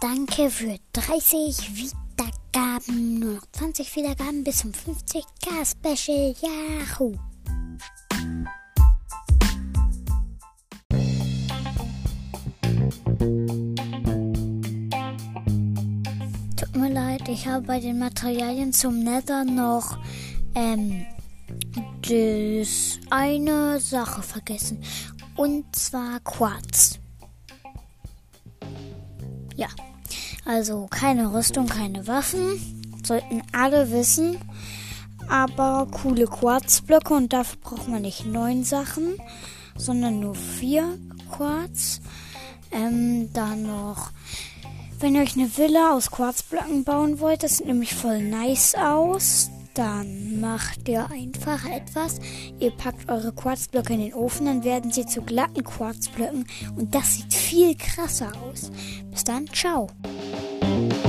Danke für 30 Wiedergaben. Nur noch 20 Wiedergaben bis zum 50k Special. Yahoo! Tut mir leid, ich habe bei den Materialien zum Nether noch ähm, das eine Sache vergessen. Und zwar Quarz. Ja, also keine Rüstung, keine Waffen. Sollten alle wissen. Aber coole Quarzblöcke und dafür braucht man nicht neun Sachen, sondern nur vier Quarz. Ähm, dann noch, wenn ihr euch eine Villa aus Quarzblöcken bauen wollt, das sieht nämlich voll nice aus. Dann macht ihr einfach etwas. Ihr packt eure Quarzblöcke in den Ofen, dann werden sie zu glatten Quarzblöcken und das sieht viel krasser aus. Bis dann, ciao. Thank you.